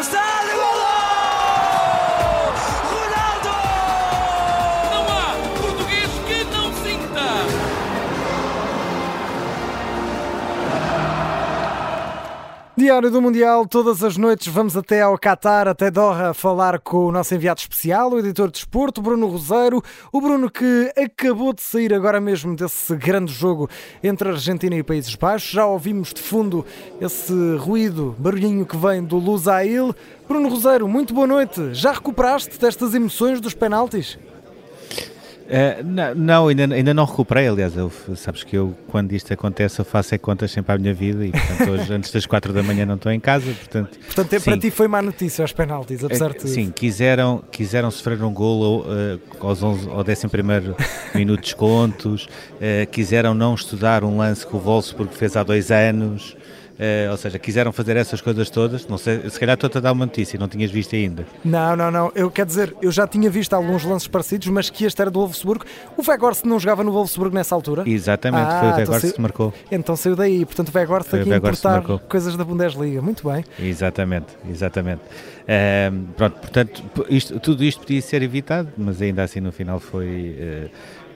estádio! Diário do Mundial, todas as noites vamos até ao Qatar, até Doha, falar com o nosso enviado especial, o editor de desporto, Bruno Roseiro. O Bruno que acabou de sair agora mesmo desse grande jogo entre Argentina e Países Baixos. Já ouvimos de fundo esse ruído, barulhinho que vem do Lusail. Bruno Roseiro, muito boa noite. Já recuperaste destas emoções dos penaltis? Uh, não, não ainda, ainda não recuperei, aliás, eu, sabes que eu, quando isto acontece, eu faço é contas sempre à minha vida e, portanto, hoje, antes das quatro da manhã não estou em casa, portanto... Portanto, sim. para ti foi má notícia aos penaltis, apesar de... Sim, quiseram, quiseram sofrer um golo uh, aos 11, ao 11 minuto de descontos, uh, quiseram não estudar um lance que o Wolfsburg fez há dois anos... Uh, ou seja, quiseram fazer essas coisas todas. Não sei, se calhar estou-te a dar uma notícia, não tinhas visto ainda. Não, não, não. Eu quero dizer, eu já tinha visto alguns lances parecidos, mas que este era do Wolfsburg. O Weghorst não jogava no Wolfsburg nessa altura? Exatamente, ah, foi o Weghorst então que marcou. Então saiu daí, portanto o Weghorst aqui a importar coisas da Bundesliga. Muito bem. Exatamente, exatamente. Uh, pronto, portanto, isto, tudo isto podia ser evitado, mas ainda assim no final foi,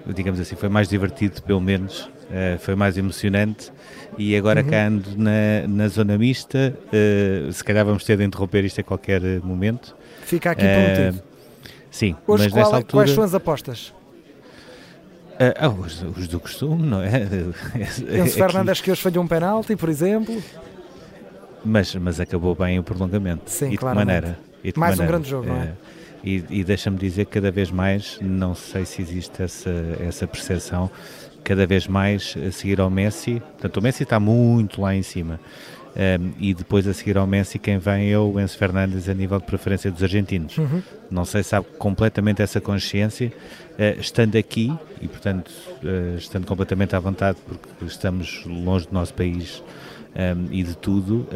uh, digamos assim, foi mais divertido, pelo menos, uh, foi mais emocionante e agora uhum. cá ando na, na zona mista, uh, se calhar vamos ter de interromper isto a qualquer momento. Fica aqui prometido. Sim, Hoje mas qual, nessa altura... quais são as apostas? Uh, os, os, do costume, não é? Enzo Fernandes que hoje falhou um penalti, por exemplo. Mas, mas acabou bem o prolongamento. Sim, e de claramente. maneira? E de Mais maneira? um grande jogo, não é? E, e deixa-me dizer que cada vez mais, não sei se existe essa, essa percepção, cada vez mais a seguir ao Messi. Portanto, o Messi está muito lá em cima. Um, e depois a seguir ao Messi, quem vem é o Enzo Fernandes a nível de preferência dos argentinos. Uhum. Não sei se sabe completamente essa consciência, uh, estando aqui e, portanto, uh, estando completamente à vontade, porque estamos longe do nosso país um, e de tudo,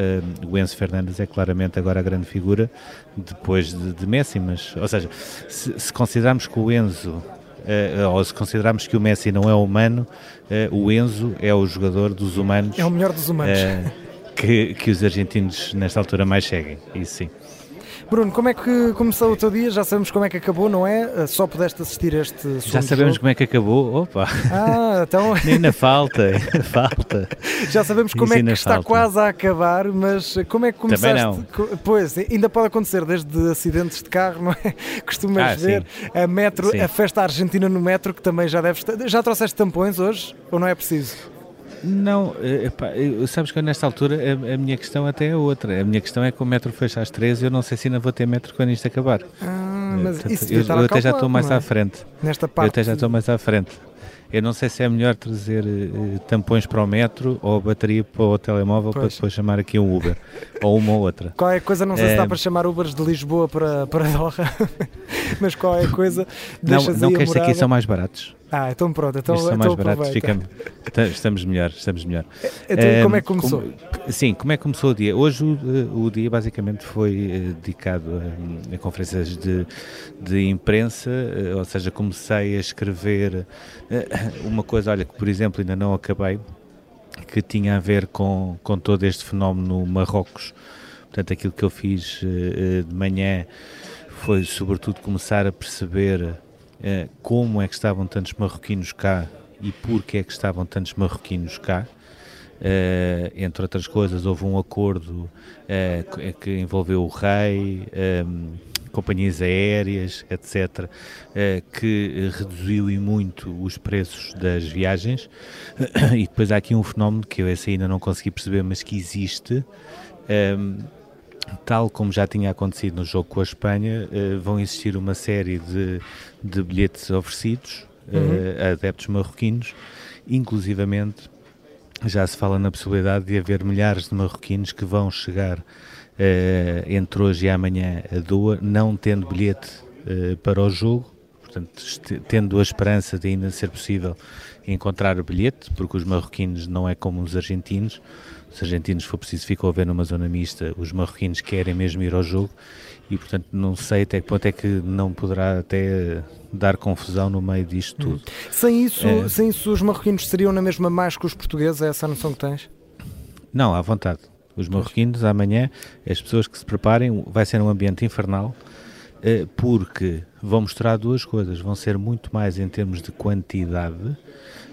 um, o Enzo Fernandes é claramente agora a grande figura depois de, de Messi, mas, ou seja, se, se considerarmos que o Enzo ou se considerarmos que o Messi não é humano, uh, o Enzo é o jogador dos humanos. É o melhor dos humanos. Que, que os argentinos nesta altura mais seguem, isso sim. Bruno, como é que começou o teu dia? Já sabemos como é que acabou, não é? Só pudeste assistir a este Já sabemos como é que acabou? Opa! Ah, então... Nem na falta, falta. Já sabemos como Isso é que está falta. quase a acabar, mas como é que começaste? Também não. Pois, ainda pode acontecer, desde acidentes de carro, não é? Costumas Ah, ver a metro, Sim. a festa argentina no metro, que também já deves... Já trouxeste tampões hoje? Ou não é preciso? Não, eh, epá, eu- sabes que eu nesta altura a, a minha questão até é outra. A minha questão é que o metro fecha às 13 eu não sei se ainda vou ter metro quando isto acabar. Ah, mas Portanto, isso eu, estar eu até já estou mais não é? à frente. Nesta Eu parte... até já estou mais à frente. Eu não sei se é melhor trazer eh, tampões para o metro ou bateria para o telemóvel para Pois. depois chamar aqui um Uber. ou uma ou outra. Qualquer coisa, não sei se É. dá para chamar Ubers de Lisboa para, para Doha, mas qualquer coisa, Não, deixas não aí que a estes aqui são mais baratos. Ah, então pronto, então, Estes são então mais baratos, aproveita. ficamos, ta- estamos melhor, estamos melhor. Então, Ehm, como é que começou? como- sim, como é que começou o dia? Hoje o, eh, o dia basicamente foi eh, dedicado a, a conferências de, de imprensa, eh, ou seja, comecei a escrever uma coisa, olha, que por exemplo ainda não acabei, que tinha a ver com, com todo este fenómeno Marrocos. Portanto, aquilo que eu fiz de manhã foi sobretudo começar a perceber como é que estavam tantos marroquinos cá e porque é que estavam tantos marroquinos cá. Eh, entre outras coisas, houve um acordo eh, que- que envolveu o rei, ehm, companhias aéreas, etc., eh, que reduziu e muito os preços das viagens. E depois há aqui um fenómeno que eu esse ainda não consegui perceber, mas que existe. ehm, tal como já tinha acontecido no jogo com a Espanha, eh, vão existir uma série de, de bilhetes oferecidos eh, a adeptos marroquinos, inclusivamente já se fala na possibilidade de haver milhares de marroquinos que vão chegar eh, entre hoje e amanhã a Doha, não tendo bilhete para o jogo, portanto, tendo a esperança de ainda ser possível encontrar o bilhete, porque os marroquinos não é como os argentinos. Os argentinos, se for preciso, ficam a ver numa zona mista, os marroquinos querem mesmo ir ao jogo e, portanto, não sei até que ponto é que não poderá até dar confusão no meio disto tudo. Sem isso, É. sem isso, os marroquinos seriam na mesma mais que os portugueses? É essa a noção que tens? Não, à vontade. Os marroquinos amanhã, as pessoas que se preparem, vai ser um ambiente infernal, porque vão mostrar duas coisas. Vão ser muito mais em termos de quantidade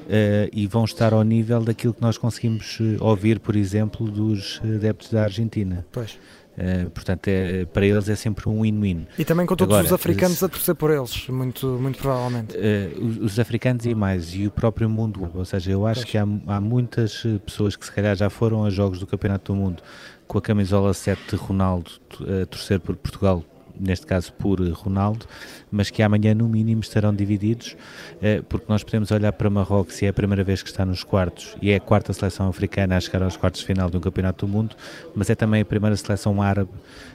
Uh, e vão estar ao nível daquilo que nós conseguimos uh, ouvir, por exemplo, dos adeptos da Argentina. Pois. Uh, portanto, é, para eles é sempre um win-win. E também com todos Agora, os africanos a torcer por eles, muito, muito provavelmente. Os, os, africanos e mais, e o próprio mundo. Ou seja, eu acho pois. que há, há muitas pessoas que se calhar já foram a jogos do Campeonato do Mundo com a camisola 7 de Ronaldo a torcer por Portugal neste caso por Ronaldo, mas que amanhã no mínimo estarão divididos, eh, porque nós podemos olhar para Marrocos e é a primeira vez que está nos quartos e é a quarta seleção africana a chegar aos quartos de final de um campeonato do mundo, mas é também a primeira seleção árabe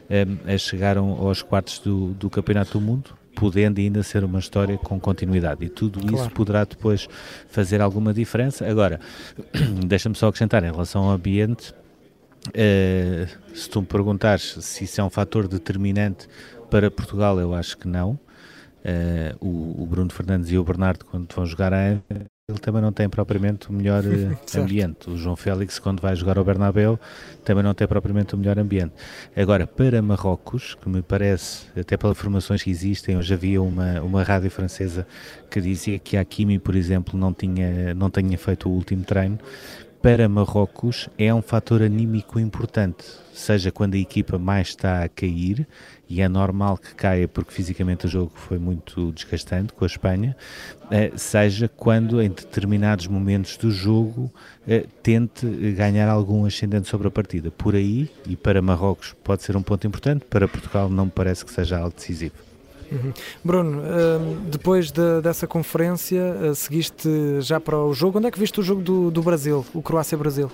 eh, a chegar aos quartos do, do campeonato do mundo, podendo ainda ser uma história com continuidade. E tudo claro. isso poderá depois fazer alguma diferença. Agora, deixa-me só acrescentar em relação ao ambiente, Uh, se tu me perguntares se isso é um fator determinante para Portugal, eu acho que não. Uh, o, o, Bruno Fernandes e o Bernardo, quando vão jogar a ele também não tem propriamente o melhor uh, ambiente. O João Félix, quando vai jogar ao Bernabéu, também não tem propriamente o melhor ambiente. Agora, para Marrocos, que me parece, até pelas informações que existem, hoje havia uma, uma rádio francesa que dizia que a Kimi, por exemplo, não tinha, não tinha feito o último treino, para Marrocos é um fator anímico importante, seja quando a equipa mais está a cair, e é normal que caia porque fisicamente o jogo foi muito desgastante com a Espanha, eh, seja quando em determinados momentos do jogo eh, tente ganhar algum ascendente sobre a partida. Por aí, e para Marrocos pode ser um ponto importante, para Portugal não me parece que seja algo decisivo. Uhum. Bruno, uh, depois de, dessa conferência, uh, seguiste já para o jogo. Onde é que viste o jogo do, do Brasil, o Croácia-Brasil?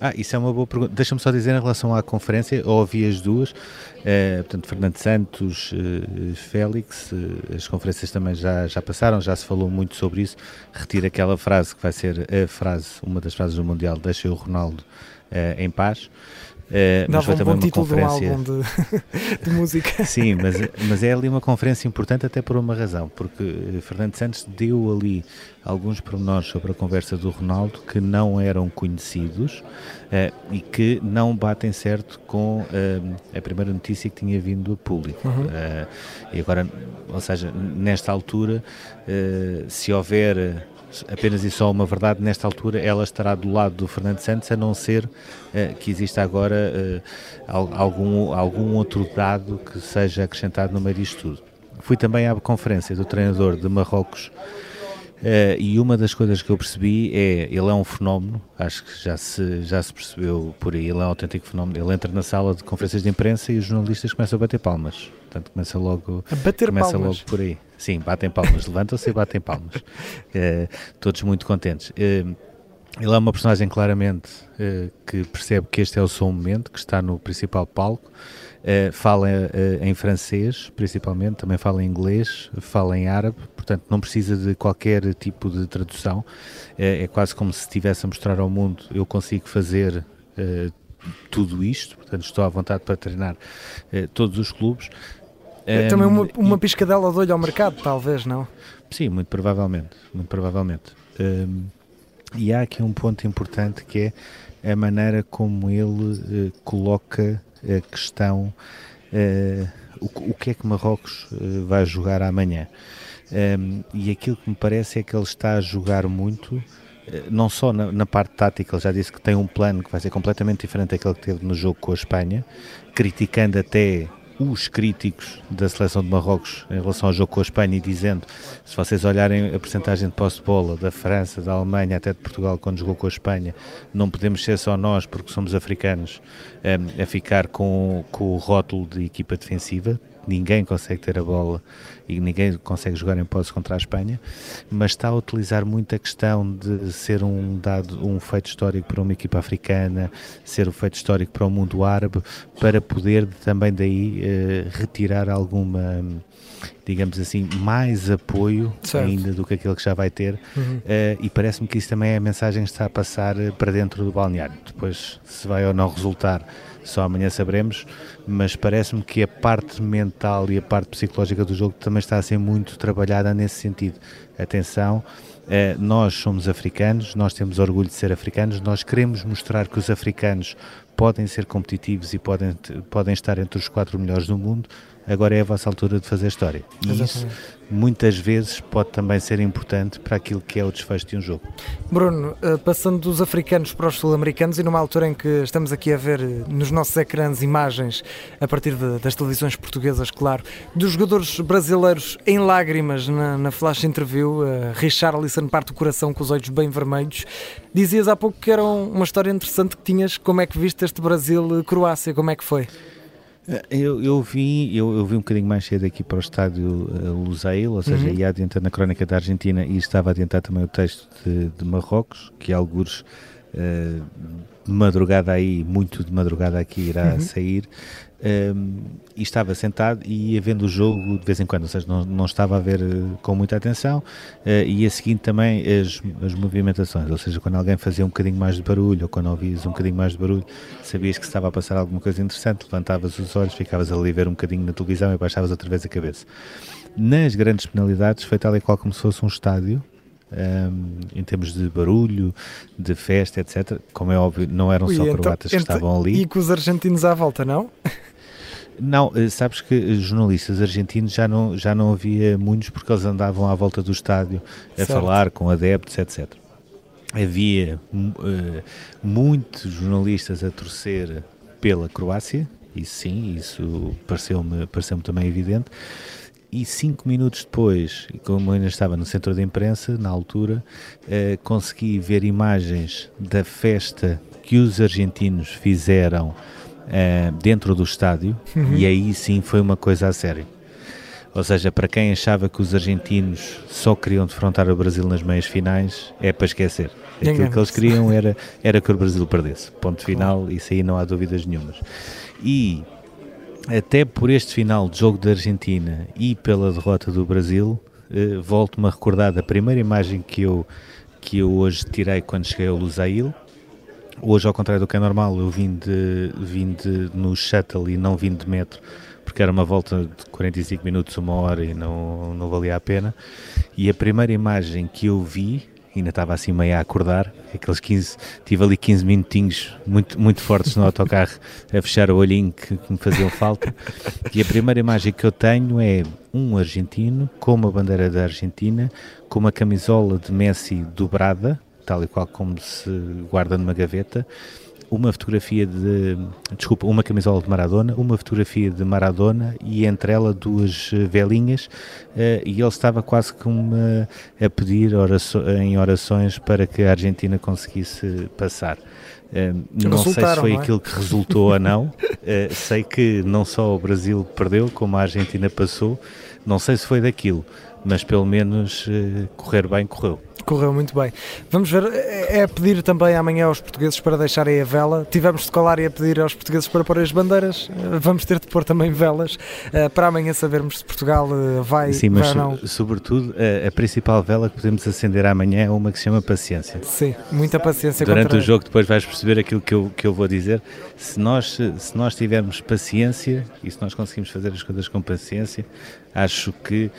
Ah, isso é uma boa pergunta. Deixa-me só dizer em relação à conferência, ouvi as duas, uh, portanto, Fernando Santos, uh, Félix, as conferências também já, já passaram, já se falou muito sobre isso. Retiro aquela frase que vai ser a frase, uma das frases do Mundial, deixa o Ronaldo em paz. Uh, mas foi um também uma conferência. De, um de, de, música. Sim, mas, mas é ali uma conferência importante até por uma razão, porque eh, Fernando Santos deu ali alguns pormenores sobre a conversa do Ronaldo que não eram conhecidos uh, e que não batem certo com uh, a primeira notícia que tinha vindo a público. Uhum. e agora, ou seja, nesta altura, se houver apenas e só uma verdade, nesta altura ela estará do lado do Fernando Santos, a não ser uh, que exista agora uh, algum, algum outro dado que seja acrescentado no meio disto tudo. Fui também à conferência do treinador de Marrocos Uh, e uma das coisas que eu percebi é, ele é um fenómeno, acho que já se, já se percebeu por aí, ele é um autêntico fenómeno. Ele entra na sala de conferências de imprensa e os jornalistas começam a bater palmas. Portanto, começa logo, a bater começa palmas. logo por aí. Sim, batem palmas, levantam-se e batem palmas. Uh, todos muito contentes. Uh, ele é uma personagem claramente que percebe que este é o seu momento, que está no principal palco Uh, fala uh, em francês, principalmente, também fala em inglês, fala em árabe, portanto não precisa de qualquer tipo de tradução. Uh, é quase como se estivesse a mostrar ao mundo: eu consigo fazer tudo isto, portanto estou à vontade para treinar todos os clubes. É também uma, uma piscadela de olho ao mercado, talvez, não? Sim, muito provavelmente, muito provavelmente. Um, e há aqui um ponto importante que é a maneira como ele coloca a questão uh, o, o, que é que Marrocos uh, vai jogar amanhã. Um, e aquilo que me parece é que ele está a jogar muito, não só na, na, parte tática, ele já disse que tem um plano que vai ser completamente diferente daquele que teve no jogo com a Espanha, criticando até os críticos da seleção de Marrocos em relação ao jogo com a Espanha e dizendo, se vocês olharem a percentagem de posse de bola da França, da Alemanha até de Portugal quando jogou com a Espanha, não podemos ser só nós porque somos africanos um, a ficar com, com o rótulo de equipa defensiva, ninguém consegue ter a bola e ninguém consegue jogar em posse contra a Espanha, mas está a utilizar muito a questão de ser um dado, um feito histórico para uma equipa africana, ser um feito histórico para o mundo árabe, para poder também daí uh, retirar alguma digamos assim, mais apoio certo. ainda do que aquele que já vai ter. Uhum. Uh, e parece-me que isso também é a mensagem que está a passar para dentro do balneário. Depois, se vai ou não resultar, só amanhã saberemos, mas parece-me que a parte mental e a parte psicológica do jogo também está a ser muito trabalhada nesse sentido. Atenção, eh, nós somos africanos, nós temos orgulho de ser africanos, nós queremos mostrar que os africanos podem ser competitivos e podem, podem estar entre os quatro melhores do mundo, agora é a vossa altura de fazer história. E isso muitas vezes pode também ser importante para aquilo que é o desfecho de um jogo. Bruno, eh, passando dos africanos para os sul-americanos e numa altura em que estamos aqui a ver eh, nos nossos ecrãs imagens, a partir de, das televisões portuguesas, claro, dos jogadores brasileiros em lágrimas na, na flash interview, uh, Richarlison parte o coração com os olhos bem vermelhos. Dizias há pouco que era uma história interessante que tinhas, como é que viste este Brasil-Croácia, como é que foi? Eh, eu, eu, vi, eu, eu, vi um bocadinho mais cedo aqui para o estádio uh, Lusail, ou seja, uhum. ia adiantar na crónica da Argentina e estava a adiantar também o texto de, de Marrocos, que alguns uh, de madrugada aí, muito de madrugada aqui irá uhum. sair um, e estava sentado e ia vendo o jogo de vez em quando, ou seja, não, não estava a ver uh, com muita atenção uh, e a seguir também as, as movimentações, ou seja, quando alguém fazia um bocadinho mais de barulho ou quando ouvias um bocadinho mais de barulho, sabias que estava a passar alguma coisa interessante, levantavas os olhos, ficavas ali a ver um bocadinho na televisão e baixavas outra vez a cabeça. Nas grandes penalidades foi tal e qual como se fosse um estádio, um, em termos de barulho, de festa, etc. Como é óbvio, não eram Ui, só então, croatas que estavam ali. E com os argentinos à volta, não? Não, eh, sabes que jornalistas argentinos já não, já não havia muitos porque eles andavam à volta do estádio a certo. falar com adeptos, etc. Havia uh, muitos jornalistas a torcer pela Croácia, e sim, isso pareceu-me pareceu também evidente. E cinco minutos depois, como ainda estava no centro de imprensa, na altura, uh, consegui ver imagens da festa que os argentinos fizeram uh, dentro do estádio uhum. e aí sim foi uma coisa a sério. Ou seja, para quem achava que os argentinos só queriam defrontar o Brasil nas meias finais, é para esquecer. Aquilo que eles queriam era, era que o Brasil perdesse. Ponto final, isso aí não há dúvidas nenhumas. E até por este final de jogo da Argentina e pela derrota do Brasil, eh, volto-me a recordar da primeira imagem que eu, que eu hoje tirei quando cheguei ao Lusail, Hoje, ao contrário do que é normal, eu vim, de, vim de, no shuttle e não vim de metro, porque era uma volta de 45 minutos, uma hora e não, não valia a pena. E a primeira imagem que eu vi, ainda estava assim meio a acordar, aqueles 15, tive ali 15 minutinhos muito, muito fortes no autocarro a fechar o olhinho que, que me faziam falta. E a primeira imagem que eu tenho é um argentino com uma bandeira da Argentina, com uma camisola de Messi dobrada, tal e qual como se guarda numa gaveta, uma fotografia de, desculpa, uma camisola de Maradona, uma fotografia de Maradona e entre ela duas velinhas uh, e ele estava quase como a pedir oraço, em orações para que a Argentina conseguisse passar. Uh, não sei se foi é? aquilo que resultou ou não. Uh, sei que não só o Brasil perdeu, como a Argentina passou. Não sei se foi daquilo, mas pelo menos correr bem correu. Correu muito bem. Vamos ver, é, é pedir também amanhã aos portugueses para deixarem a vela. Tivemos de colar e a pedir aos portugueses para pôr as bandeiras. Eh, vamos ter de pôr também velas eh, para amanhã sabermos se Portugal eh, vai, Sim, mas vai ou não. sobretudo a, a, principal vela que podemos acender amanhã é uma que se chama paciência. Sim, muita paciência. Durante contra... o jogo depois vais perceber aquilo que eu, que eu vou dizer. Se nós, se nós tivermos paciência e se nós conseguimos fazer as coisas com paciência, acho que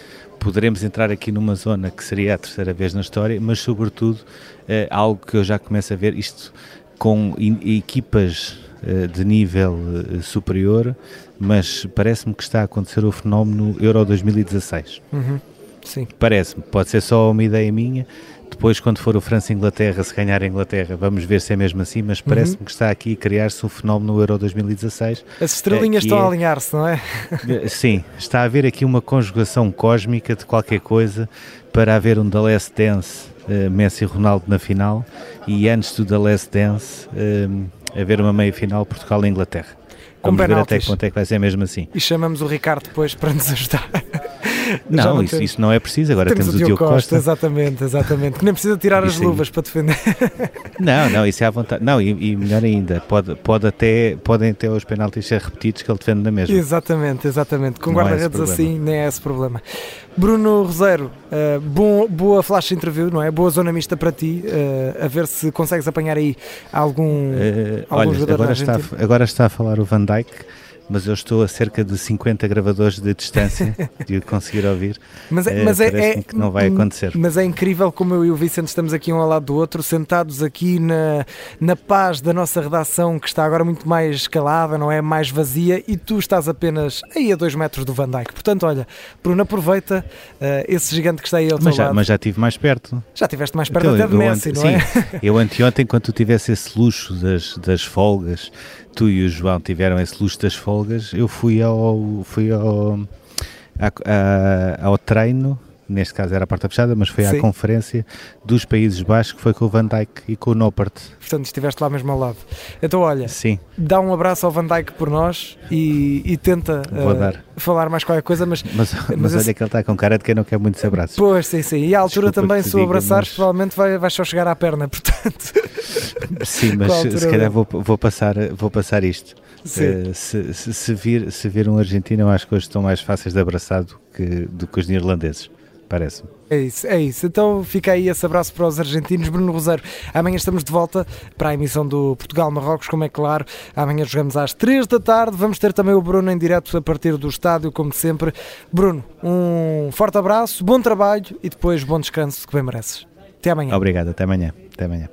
poderemos entrar aqui numa zona que seria a terceira vez na história, mas sobretudo é algo que eu já começo a ver, isto com equipas eh, de nível eh, superior, mas parece-me que está a acontecer o fenómeno Euro 2016. Uhum. Sim. Parece-me, pode ser só uma ideia minha, depois, quando for o França-Inglaterra, se ganhar a Inglaterra, vamos ver se é mesmo assim, mas parece-me uhum. que está aqui a criar-se um fenómeno no Euro 2016. As estrelinhas estão é, a alinhar-se, não é? Sim, está a haver aqui uma conjugação cósmica de qualquer coisa para haver um The Last Dance uh, Messi e Ronaldo na final e antes do The Last Dance uh, haver uma meia-final Portugal-Inglaterra. Vamos ver até quanto é que vai ser mesmo assim. E chamamos o Ricardo depois para nos ajudar. Não, isso, isso, não é preciso, agora temos, temos o Diogo Costa, Costa. Exatamente, exatamente. Que nem precisa tirar as luvas para defender. Não, não, isso é à vontade. Não, e, e, melhor ainda, pode, pode até, podem até os penaltis ser repetidos que ele defende na mesma. Exatamente, exatamente. Com é guarda-redes assim, nem é esse problema. Bruno Roseiro, uh, bom, boa flash interview, não é? Boa zona mista para ti, uh, a ver se consegues apanhar aí algum, uh, algum olha, agora está, agora está a falar o Van Dijk mas eu estou a cerca de 50 gravadores de distância de o conseguir ouvir. Mas, é, Eh, mas é, é- que não vai acontecer. Mas é incrível como eu e o Vicente estamos aqui um ao lado do outro, sentados aqui na, na paz da nossa redação, que está agora muito mais escalada, não é? Mais vazia, e tu estás apenas aí a dois metros do Van Dijk. Portanto, olha, Bruno, aproveita eh, esse gigante que está aí ao teu Mas já, lado. mas já estive mais perto. Já estiveste mais perto Então, até de Messi, ante- não é? sim, eu anteontem, quando tu tivesse esse luxo das, das folgas, tu e o João tiveram esse luxo das folgas, eu fui ao, fui ao, a- a- ao treino, neste caso era a porta fechada, mas foi Sim. à conferência dos Países Baixos, que foi com o Van Dijk e com o Noppert. Portanto, estiveste lá mesmo ao lado. Então, olha, Sim, dá um abraço ao Van Dijk por nós e, e tenta Vou dar. falar mais qualquer coisa, mas mas, mas, esse- olha que ele está com cara de quem não quer muitos abraços. Pois, sim, sim. E à altura Desculpa também, se o abraçares, mas- provavelmente vai, vais só chegar à perna. Portanto, Sim, mas se calhar vou, vou, passar, vou passar isto. Eh, se, se, se vir, se vir um argentino, eu acho que hoje estão mais fáceis de abraçar do que, do que os neerlandeses, parece-me. é isso, é isso. Então fica aí esse abraço para os argentinos. Bruno Rosário, amanhã estamos de volta para a emissão do Portugal-Marrocos, como é claro. Amanhã jogamos às 3 da tarde. Vamos ter também o Bruno em direto a partir do estádio, como sempre. Bruno, um forte abraço, bom trabalho e depois bom descanso que bem mereces. Até amanhã. Obrigado, até amanhã. Até amanhã.